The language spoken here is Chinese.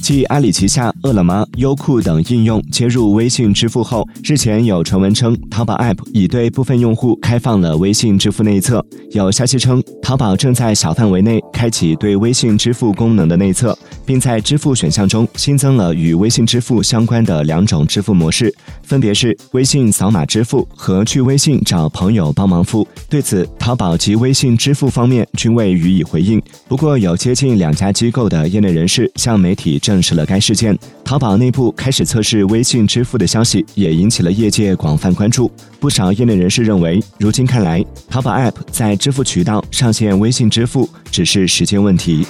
继阿里旗下饿了么、优酷等应用接入微信支付后，日前有传闻称，淘宝 App 已对部分用户开放了微信支付内测。有消息称，淘宝正在小范围内开启对微信支付功能的内测，并在支付选项中新增了与微信支付相关的两种支付模式，分别是微信扫码支付和去微信找朋友帮忙付。对此，淘宝及微信支付方面均未予以回应。不过，有接近两家机构的业内人士向媒体证。实了该事件，淘宝内部开始测试微信支付的消息也引起了业界广泛关注。不少业内人士认为，如今看来，淘宝 App 在支付渠道上线微信支付只是时间问题。